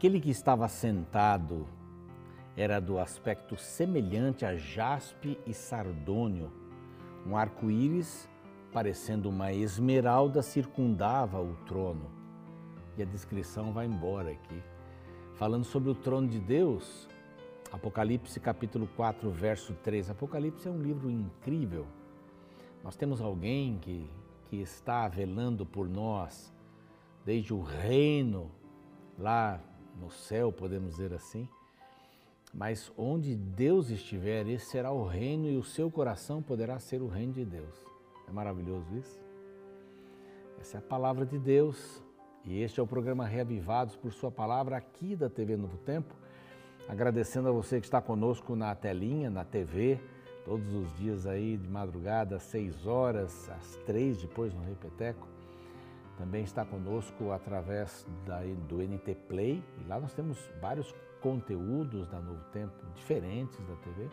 Aquele que estava sentado era do aspecto semelhante a jaspe e sardônio. Um arco-íris, parecendo uma esmeralda, circundava o trono. E a descrição vai embora aqui. Falando sobre o trono de Deus, Apocalipse capítulo 4, verso 3. Apocalipse é um livro incrível. Nós temos alguém que, que está velando por nós, desde o reino, lá no céu, podemos dizer assim. Mas onde Deus estiver, esse será o reino e o seu coração poderá ser o reino de Deus. É maravilhoso isso? Essa é a palavra de Deus e este é o programa Reavivados por Sua Palavra aqui da TV Novo Tempo. Agradecendo a você que está conosco na telinha, na TV, todos os dias aí de madrugada, às 6 horas, às 3 depois no Repeteco. Também está conosco através da, do NT Play, e lá nós temos vários conteúdos da Novo Tempo diferentes da TV.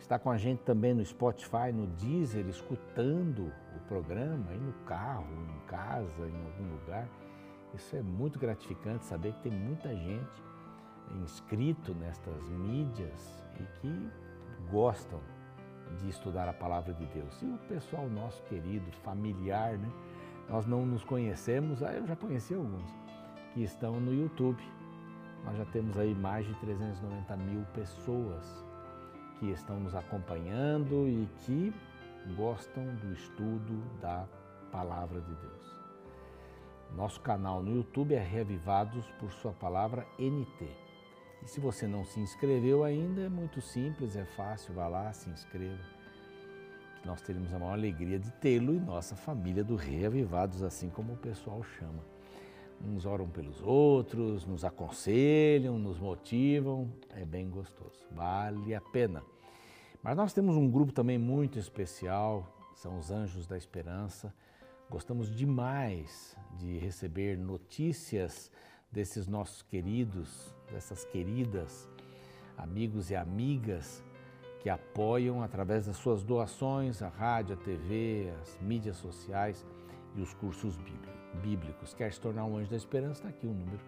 Está com a gente também no Spotify, no Deezer, escutando o programa, aí no carro, em casa, em algum lugar. Isso é muito gratificante saber que tem muita gente inscrito nestas mídias e que gostam de estudar a palavra de Deus. E o pessoal nosso querido, familiar, né? Nós não nos conhecemos, ah, eu já conheci alguns, que estão no YouTube. Nós já temos aí mais de 390 mil pessoas que estão nos acompanhando e que gostam do estudo da palavra de Deus. Nosso canal no YouTube é Reavivados por Sua Palavra NT. E se você não se inscreveu ainda, é muito simples, é fácil, vá lá, se inscreva nós teremos a maior alegria de tê-lo e nossa família do Reavivados, assim como o pessoal chama. Uns oram pelos outros, nos aconselham, nos motivam, é bem gostoso, vale a pena. Mas nós temos um grupo também muito especial, são os Anjos da Esperança. Gostamos demais de receber notícias desses nossos queridos, dessas queridas amigos e amigas que apoiam através das suas doações a rádio, a TV, as mídias sociais e os cursos bíblicos. Quer se tornar um anjo da esperança? Está aqui o um número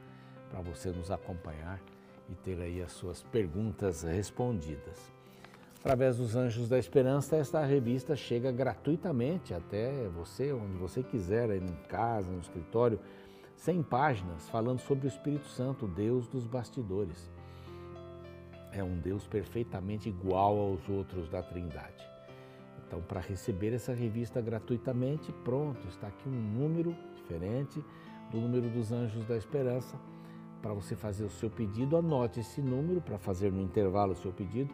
para você nos acompanhar e ter aí as suas perguntas respondidas. Através dos Anjos da Esperança, esta revista chega gratuitamente até você, onde você quiser, aí em casa, no escritório, 100 páginas falando sobre o Espírito Santo, Deus dos bastidores é um Deus perfeitamente igual aos outros da Trindade. Então, para receber essa revista gratuitamente, pronto, está aqui um número diferente do número dos Anjos da Esperança. Para você fazer o seu pedido, anote esse número para fazer no intervalo o seu pedido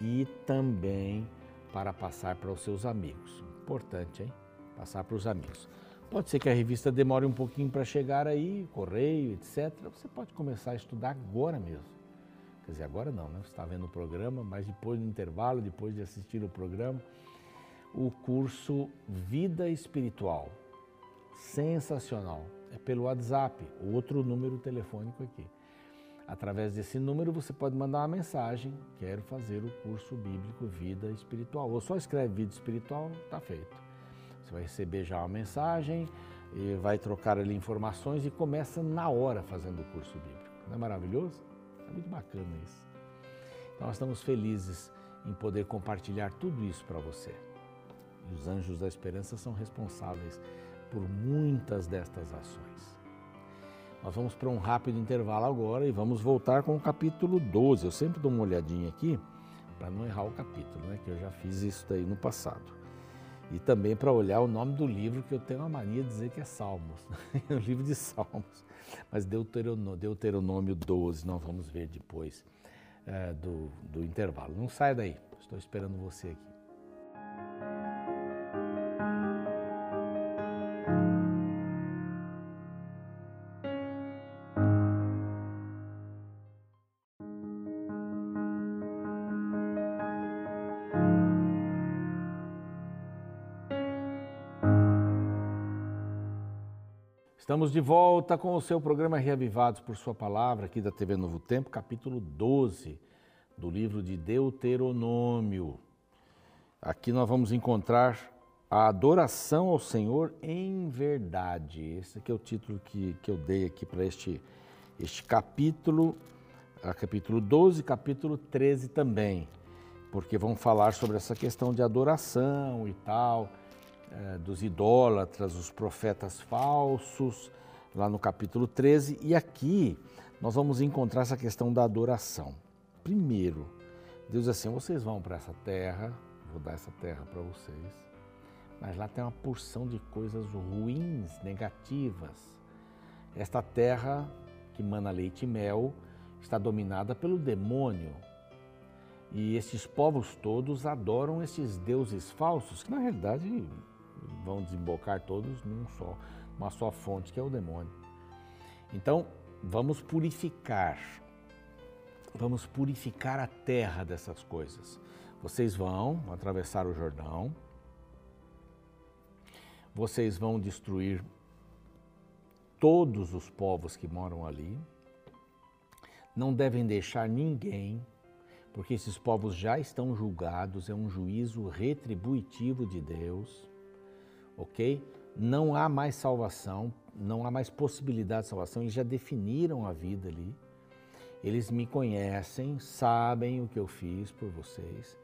e também para passar para os seus amigos. Importante, hein? Passar para os amigos. Pode ser que a revista demore um pouquinho para chegar aí, correio, etc. Você pode começar a estudar agora mesmo. Quer dizer, agora não, né? Você está vendo o programa, mas depois do intervalo, depois de assistir o programa, o curso Vida Espiritual. Sensacional. É pelo WhatsApp, outro número telefônico aqui. Através desse número você pode mandar uma mensagem: quero fazer o curso bíblico Vida Espiritual. Ou só escreve Vida Espiritual, está feito. Você vai receber já uma mensagem, vai trocar ali informações e começa na hora fazendo o curso bíblico. Não é maravilhoso? É muito bacana isso. Então, nós estamos felizes em poder compartilhar tudo isso para você. E os anjos da esperança são responsáveis por muitas destas ações. Nós vamos para um rápido intervalo agora e vamos voltar com o capítulo 12. Eu sempre dou uma olhadinha aqui para não errar o capítulo, né? que eu já fiz isso daí no passado. E também para olhar o nome do livro, que eu tenho a mania de dizer que é Salmos, é o livro de Salmos. Mas Deuteronômio, Deuteronômio 12, nós vamos ver depois é, do, do intervalo. Não sai daí, estou esperando você aqui. Estamos de volta com o seu programa Reavivados por Sua Palavra, aqui da TV Novo Tempo, capítulo 12 do livro de Deuteronômio. Aqui nós vamos encontrar a adoração ao Senhor em verdade. Esse aqui é o título que, que eu dei aqui para este este capítulo, capítulo 12, capítulo 13 também, porque vão falar sobre essa questão de adoração e tal, dos idólatras, os profetas falsos, lá no capítulo 13, e aqui nós vamos encontrar essa questão da adoração. Primeiro, Deus diz assim: vocês vão para essa terra, vou dar essa terra para vocês, mas lá tem uma porção de coisas ruins, negativas. Esta terra que mana leite e mel está dominada pelo demônio. E esses povos todos adoram esses deuses falsos, que na realidade vão desembocar todos num só, uma só fonte, que é o demônio. Então, vamos purificar. Vamos purificar a terra dessas coisas. Vocês vão atravessar o Jordão. Vocês vão destruir todos os povos que moram ali. Não devem deixar ninguém, porque esses povos já estão julgados, é um juízo retributivo de Deus ok? Não há mais salvação, não há mais possibilidade de salvação, eles já definiram a vida ali. Eles me conhecem, sabem o que eu fiz por vocês,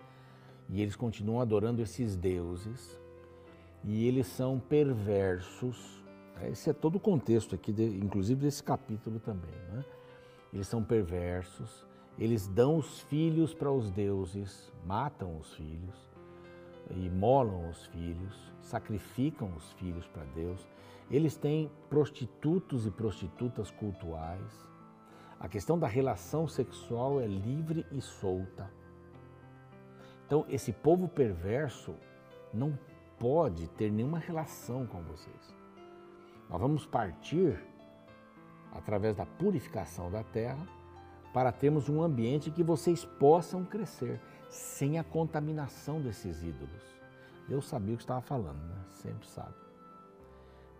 e eles continuam adorando esses deuses, e eles são perversos. Esse é todo o contexto aqui, inclusive desse capítulo também. Né? Eles são perversos, eles dão os filhos para os deuses, matam os filhos, imolam os filhos, sacrificam os filhos para Deus. Eles têm prostitutos e prostitutas cultuais. A questão da relação sexual é livre e solta. Então, esse povo perverso não pode ter nenhuma relação com vocês. Nós vamos partir através da purificação da terra para termos um ambiente que vocês possam crescer sem a contaminação desses ídolos. Deus sabia o que estava falando, né? Sempre sabe.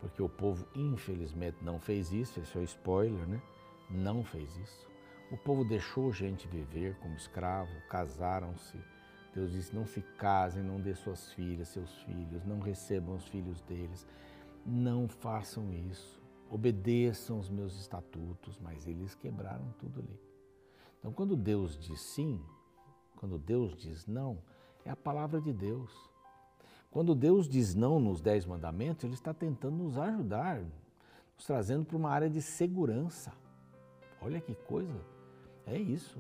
Porque o povo, infelizmente, não fez isso, esse é o spoiler, né? Não fez isso. O povo deixou gente viver como escravo, casaram-se. Deus disse: não se casem, não dê suas filhas, seus filhos, não recebam os filhos deles. Não façam isso. Obedeçam os meus estatutos, mas eles quebraram tudo ali. Então, quando Deus diz sim, quando Deus diz não, é a palavra de Deus. Quando Deus diz não nos Dez Mandamentos, Ele está tentando nos ajudar, nos trazendo para uma área de segurança. Olha que coisa, é isso.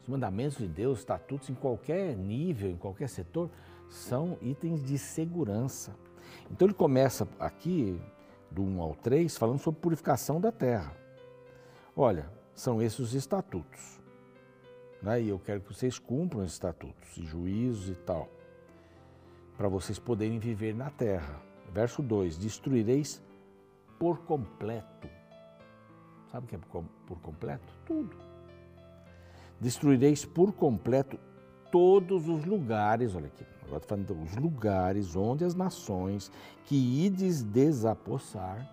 Os mandamentos de Deus, estatutos em qualquer nível, em qualquer setor, são itens de segurança. Então ele começa aqui, do 1 ao 3, falando sobre purificação da terra. Olha, são esses os estatutos. Né? E eu quero que vocês cumpram esses estatutos, e juízos e tal, para vocês poderem viver na terra. Verso 2: Destruireis por completo. Sabe o que é por completo? Tudo. Destruireis por completo todos os lugares, olha aqui, agora estou falando dos lugares onde as nações que ides desapossar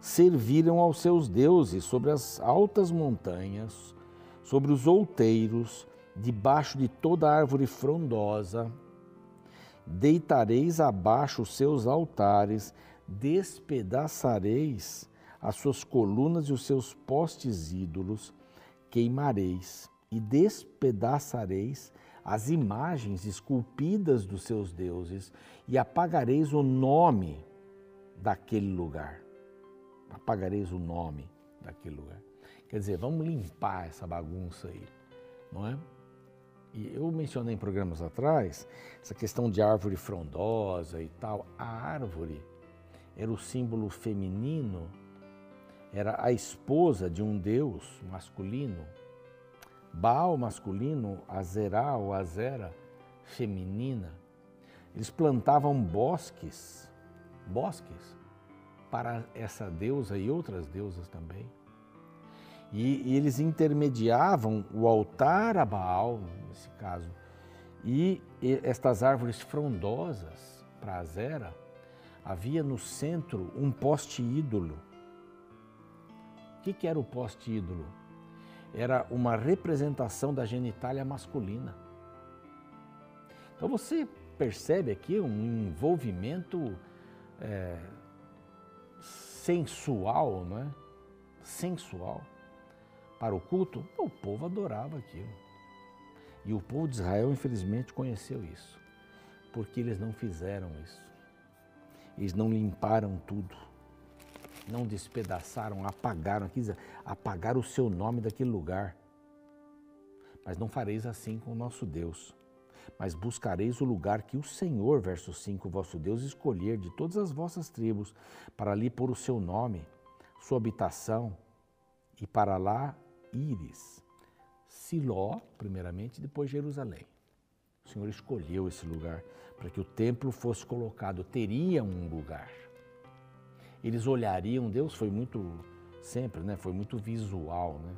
serviram aos seus deuses sobre as altas montanhas, sobre os outeiros, debaixo de toda árvore frondosa, deitareis abaixo os seus altares, despedaçareis as suas colunas e os seus postes ídolos, queimareis e despedaçareis as imagens esculpidas dos seus deuses e apagareis o nome daquele lugar. Apagareis o nome daquele lugar. Quer dizer, vamos limpar essa bagunça aí, não é? E eu mencionei em programas atrás essa questão de árvore frondosa e tal. A árvore era o símbolo feminino, era a esposa de um deus masculino. Baal masculino, Azerá ou Azera feminina. Eles plantavam bosques, bosques para essa deusa e outras deusas também. E, eles intermediavam o altar a Baal, nesse caso, e, e estas árvores frondosas para Azera, havia no centro um poste ídolo. O que, que era o poste ídolo? Era uma representação da genitália masculina. Então você percebe aqui um envolvimento é, sensual, não é? sensual para o culto, o povo adorava aquilo. E o povo de Israel, infelizmente, conheceu isso, porque eles não fizeram isso. Eles não limparam tudo, não despedaçaram, apagaram, apagaram o seu nome daquele lugar. Mas não fareis assim com o nosso Deus. Mas buscareis o lugar que o Senhor, verso 5, vosso Deus, escolher de todas as vossas tribos, para ali pôr o seu nome, sua habitação, e para lá ires. Siló, primeiramente, depois Jerusalém. O Senhor escolheu esse lugar para que o templo fosse colocado, teria um lugar. Eles olhariam, Deus foi muito, sempre, né? Foi muito visual, né?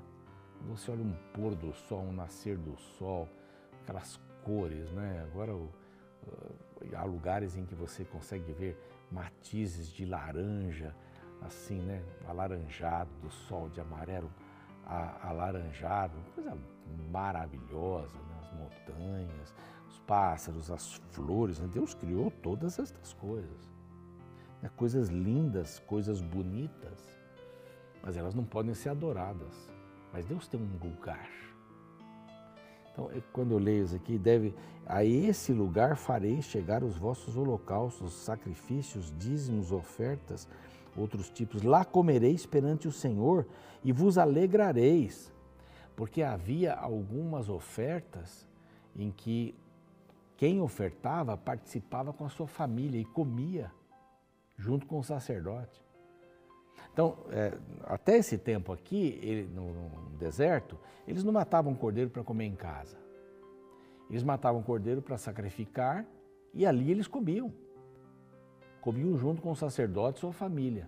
Você olha um pôr do sol, um nascer do sol, aquelas cores, né? Agora uh, há lugares em que você consegue ver matizes de laranja, assim, né? Alaranjado, do sol de amarelo, alaranjado, coisa maravilhosa, né? as montanhas, os pássaros, as flores. Né? Deus criou todas estas coisas. Né? Coisas lindas, coisas bonitas, mas elas não podem ser adoradas. Mas Deus tem um lugar. Então, quando eu leio isso aqui, deve a esse lugar farei chegar os vossos holocaustos, sacrifícios, dízimos, ofertas, outros tipos. Lá comereis perante o Senhor e vos alegrareis, porque havia algumas ofertas em que quem ofertava participava com a sua família e comia junto com o sacerdote. Então, é, até esse tempo aqui, ele, no, no, deserto, eles não matavam cordeiro para comer em casa. Eles matavam cordeiro para sacrificar e ali eles comiam. Comiam junto com o sacerdote e sua família.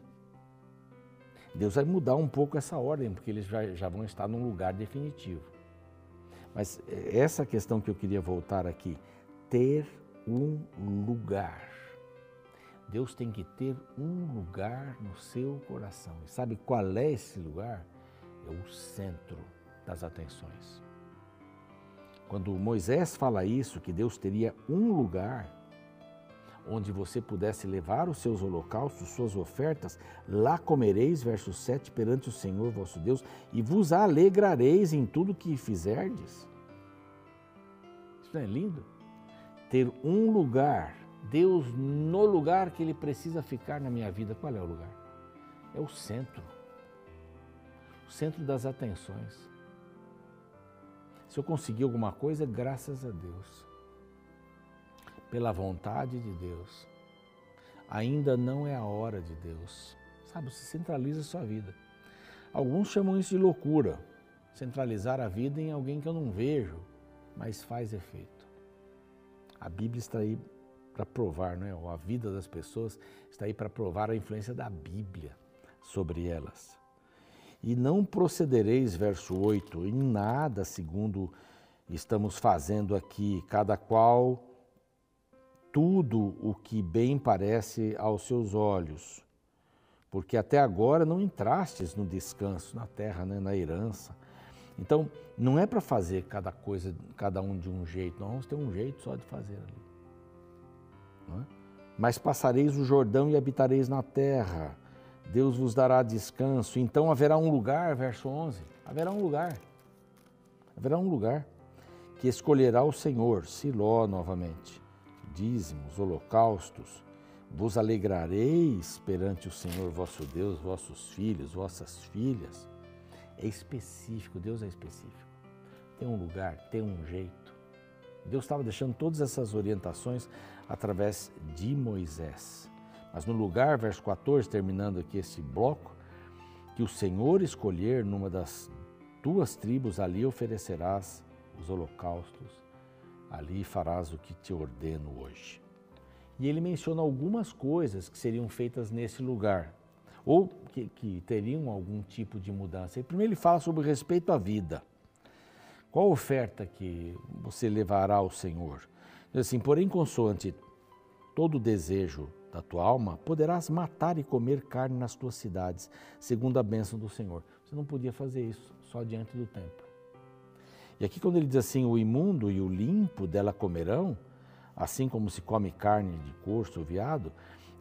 Deus vai mudar um pouco essa ordem, porque eles já, já vão estar num lugar definitivo. Mas é, essa questão que eu queria voltar aqui, ter um lugar. Deus tem que ter um lugar no seu coração. E sabe qual é esse lugar? É o centro das atenções. Quando Moisés fala isso, que Deus teria um lugar onde você pudesse levar os seus holocaustos, suas ofertas, lá comereis, verso 7, perante o Senhor vosso Deus, e vos alegrareis em tudo que fizerdes. Isso não é lindo? Ter um lugar Deus no lugar que Ele precisa ficar na minha vida. Qual é o lugar? É o centro. O centro das atenções. Se eu conseguir alguma coisa, é graças a Deus. Pela vontade de Deus. Ainda não é a hora de Deus. Sabe, você centraliza a sua vida. Alguns chamam isso de loucura. Centralizar a vida em alguém que eu não vejo, mas faz efeito. A Bíblia está aí para provar, né? a vida das pessoas está aí para provar a influência da Bíblia sobre elas. E não procedereis, verso 8, em nada segundo estamos fazendo aqui, cada qual tudo o que bem parece aos seus olhos, porque até agora não entrastes no descanso, na terra, né, na herança. Então, não é para fazer cada coisa, cada um de um jeito, nós vamos ter um jeito só de fazer ali. É? Mas passareis o Jordão e habitareis na terra. Deus vos dará descanso. Então haverá um lugar, verso 11: haverá um lugar. Haverá um lugar que escolherá o Senhor, Siló novamente. Dízimos, holocaustos, vos alegrareis perante o Senhor vosso Deus, vossos filhos, vossas filhas. É específico, Deus é específico. Tem um lugar, tem um jeito. Deus estava deixando todas essas orientações através de Moisés. Mas no lugar, verso 14, terminando aqui esse bloco, que o Senhor escolher numa das tuas tribos, ali oferecerás os holocaustos, ali farás o que te ordeno hoje. E ele menciona algumas coisas que seriam feitas nesse lugar, ou que, que teriam algum tipo de mudança. Primeiro ele fala sobre o respeito à vida. Qual oferta que você levará ao Senhor? assim, porém, consoante todo desejo da tua alma, poderás matar e comer carne nas tuas cidades, segundo a bênção do Senhor. Você não podia fazer isso só diante do templo. E aqui, quando ele diz assim: o imundo e o limpo dela comerão, assim como se come carne de corso ou viado,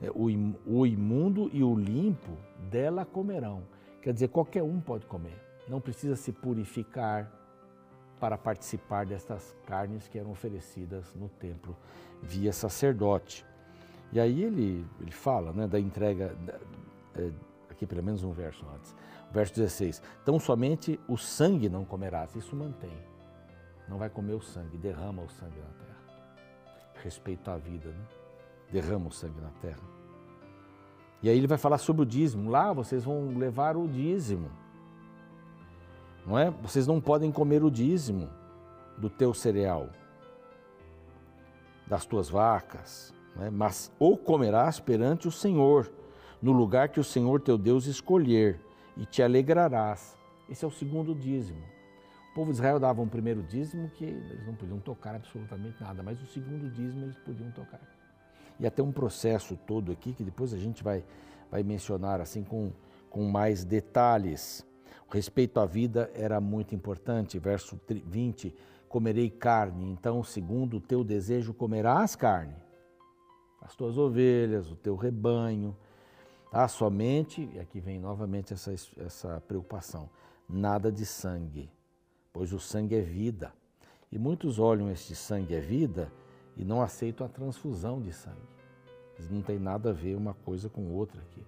é, o imundo e o limpo dela comerão. Quer dizer, qualquer um pode comer, não precisa se purificar para participar destas carnes que eram oferecidas no templo via sacerdote. E aí ele, ele fala né, da entrega, é, aqui pelo menos um verso antes, verso 16: Então somente o sangue não comerás, isso mantém. Não vai comer o sangue, derrama o sangue na terra. Respeito à vida, né? derrama o sangue na terra. E aí ele vai falar sobre o dízimo. Lá vocês vão levar o dízimo. Não é? Vocês não podem comer o dízimo do teu cereal, das tuas vacas, é? mas ou comerás perante o Senhor, no lugar que o Senhor teu Deus escolher, e te alegrarás. Esse é o segundo dízimo. O povo de Israel dava um primeiro dízimo que eles não podiam tocar absolutamente nada, mas o segundo dízimo eles podiam tocar. E até um processo todo aqui que depois a gente vai, vai mencionar assim com, com mais detalhes. O respeito à vida era muito importante. Verso 20: Comerei carne, então, segundo o teu desejo, comerás carne. As tuas ovelhas, o teu rebanho. Tá? Somente, e aqui vem novamente essa, essa preocupação: nada de sangue, pois o sangue é vida. E muitos olham este sangue é vida e não aceitam a transfusão de sangue. Não tem nada a ver uma coisa com outra aqui.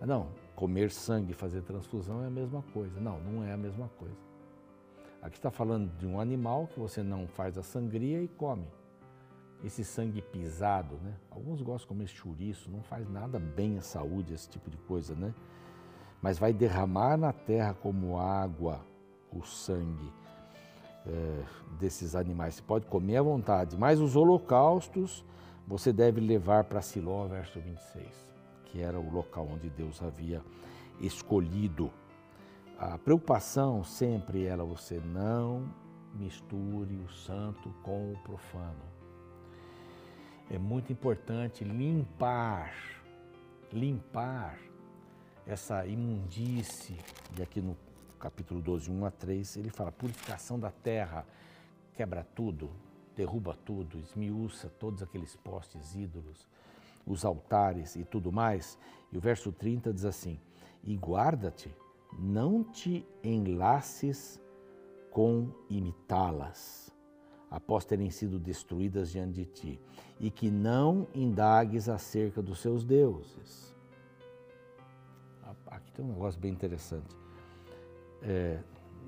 Ah, não, comer sangue e fazer transfusão é a mesma coisa. Não, não é a mesma coisa. Aqui está falando de um animal que você não faz a sangria e come. Esse sangue pisado, né? Alguns gostam de comer chouriço, não faz nada bem à saúde, esse tipo de coisa, né? Mas vai derramar na terra como água o sangue é, desses animais. Você pode comer à vontade, mas os holocaustos você deve levar para Siló, verso 26, que era o local onde Deus havia escolhido. A preocupação sempre era você não misture o santo com o profano. É muito importante limpar, limpar essa imundície, e aqui no capítulo 12, 1 a 3, ele fala: purificação da terra, quebra tudo, derruba tudo, esmiuça todos aqueles postes ídolos, os altares e tudo mais. E o verso 30 diz assim: E guarda-te, não te enlaces com imitá-las, após terem sido destruídas diante de ti, e que não indagues acerca dos seus deuses. Aqui tem um negócio bem interessante é,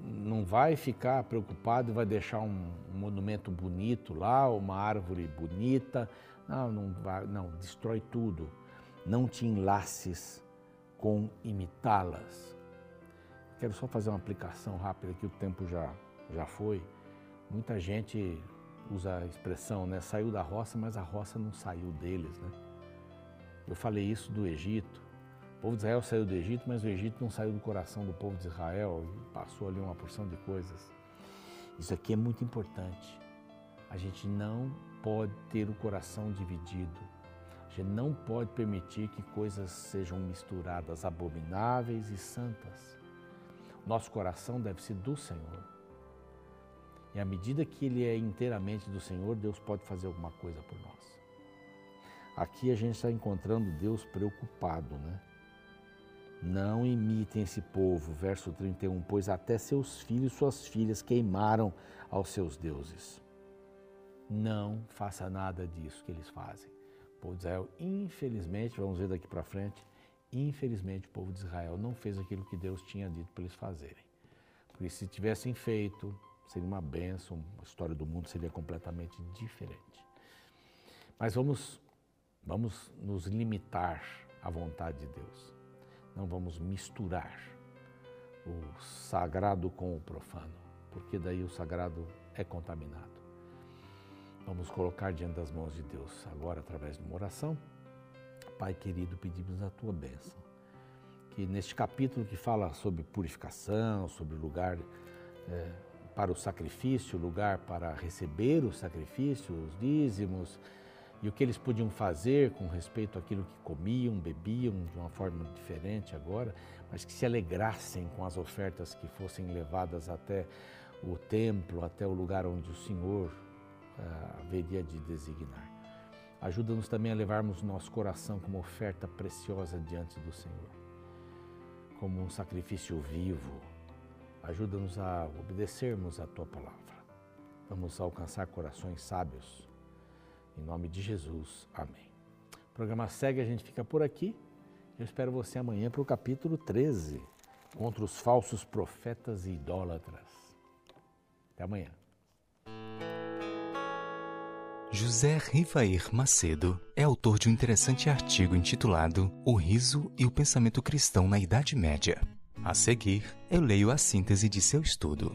não vai ficar preocupado e vai deixar um, um, monumento bonito lá, uma árvore bonita. Não, não, vai, não, destrói tudo. Não te enlaces com imitá-las. Quero só fazer uma aplicação rápida que o tempo já, já foi. Muita gente usa a expressão, né? Saiu da roça, mas a roça não saiu deles, né? Eu falei isso do Egito. O povo de Israel saiu do Egito, mas o Egito não saiu do coração do povo de Israel e passou ali uma porção de coisas. Isso aqui é muito importante. A gente não pode ter o coração dividido. A gente não pode permitir que coisas sejam misturadas, abomináveis e santas. Nosso coração deve ser do Senhor. E à medida que ele é inteiramente do Senhor, Deus pode fazer alguma coisa por nós. Aqui a gente está encontrando Deus preocupado, né? Não imitem esse povo, verso 31, pois até seus filhos e suas filhas queimaram aos seus deuses. Não faça nada disso que eles fazem. O povo de Israel, infelizmente, vamos ver daqui para frente, infelizmente o povo de Israel não fez aquilo que Deus tinha dito para eles fazerem. Porque se tivessem feito, seria uma bênção, a história do mundo seria completamente diferente. Mas vamos, vamos nos limitar à vontade de Deus não vamos misturar o sagrado com o profano, porque daí o sagrado é contaminado. Vamos colocar diante das mãos de Deus agora, através de uma oração. Pai querido, pedimos a tua bênção. Que neste capítulo que fala sobre purificação, sobre lugar é, para o sacrifício, lugar para receber o sacrifício, os dízimos, e o que eles podiam fazer com respeito àquilo que comiam, bebiam de uma forma diferente agora, mas que se alegrassem com as ofertas que fossem levadas até o templo, até o lugar onde o Senhor uh, haveria de designar. Ajuda-nos também a levarmos nosso coração como oferta preciosa diante do Senhor. como um sacrifício vivo. Ajuda-nos a obedecermos a tua palavra. Vamos alcançar corações sábios. Em nome de Jesus. Amém. O programa segue, a gente fica por aqui. Eu espero você amanhã para o capítulo 13, contra os falsos profetas e idólatras. Até amanhã. José Rivair Macedo é autor de um interessante artigo intitulado O Riso e o Pensamento Cristão na Idade Média. A seguir, eu leio a síntese de seu estudo.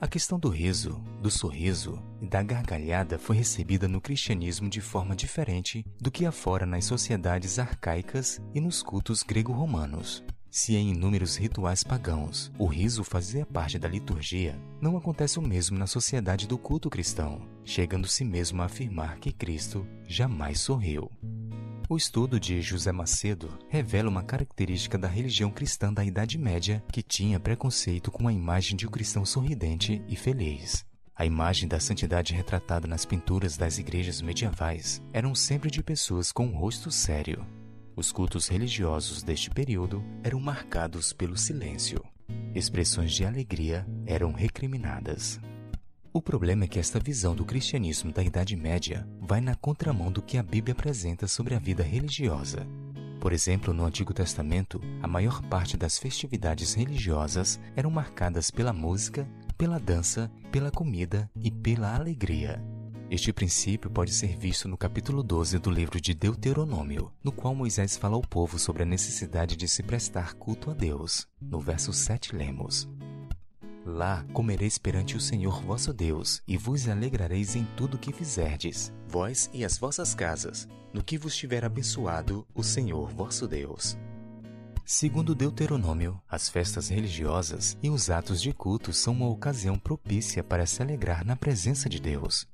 A questão do riso, do sorriso e da gargalhada foi recebida no cristianismo de forma diferente do que afora nas sociedades arcaicas e nos cultos grego-romanos. Se em inúmeros rituais pagãos o riso fazia parte da liturgia, não acontece o mesmo na sociedade do culto cristão, chegando-se mesmo a afirmar que Cristo jamais sorriu. O estudo de José Macedo revela uma característica da religião cristã da Idade Média que tinha preconceito com a imagem de um cristão sorridente e feliz. A imagem da santidade retratada nas pinturas das igrejas medievais eram sempre de pessoas com um rosto sério, os cultos religiosos deste período eram marcados pelo silêncio. Expressões de alegria eram recriminadas. O problema é que esta visão do cristianismo da Idade Média vai na contramão do que a Bíblia apresenta sobre a vida religiosa. Por exemplo, no Antigo Testamento, a maior parte das festividades religiosas eram marcadas pela música, pela dança, pela comida e pela alegria. Este princípio pode ser visto no capítulo 12 do livro de Deuteronômio, no qual Moisés fala ao povo sobre a necessidade de se prestar culto a Deus. No verso 7 lemos: Lá comereis perante o Senhor vosso Deus, e vos alegrareis em tudo que fizerdes, vós e as vossas casas, no que vos tiver abençoado o Senhor vosso Deus. Segundo Deuteronômio, as festas religiosas e os atos de culto são uma ocasião propícia para se alegrar na presença de Deus.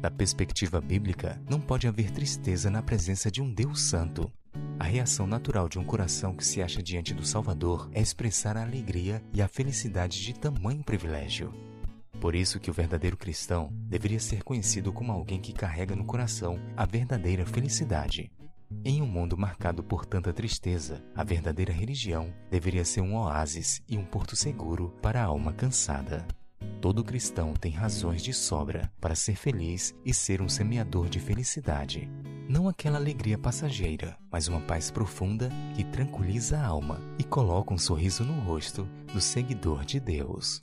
Da perspectiva bíblica, não pode haver tristeza na presença de um Deus Santo. A reação natural de um coração que se acha diante do Salvador é expressar a alegria e a felicidade de tamanho privilégio. Por isso que o verdadeiro cristão deveria ser conhecido como alguém que carrega no coração a verdadeira felicidade. Em um mundo marcado por tanta tristeza, a verdadeira religião deveria ser um oásis e um porto seguro para a alma cansada. Todo cristão tem razões de sobra para ser feliz e ser um semeador de felicidade. Não aquela alegria passageira, mas uma paz profunda que tranquiliza a alma e coloca um sorriso no rosto do seguidor de Deus.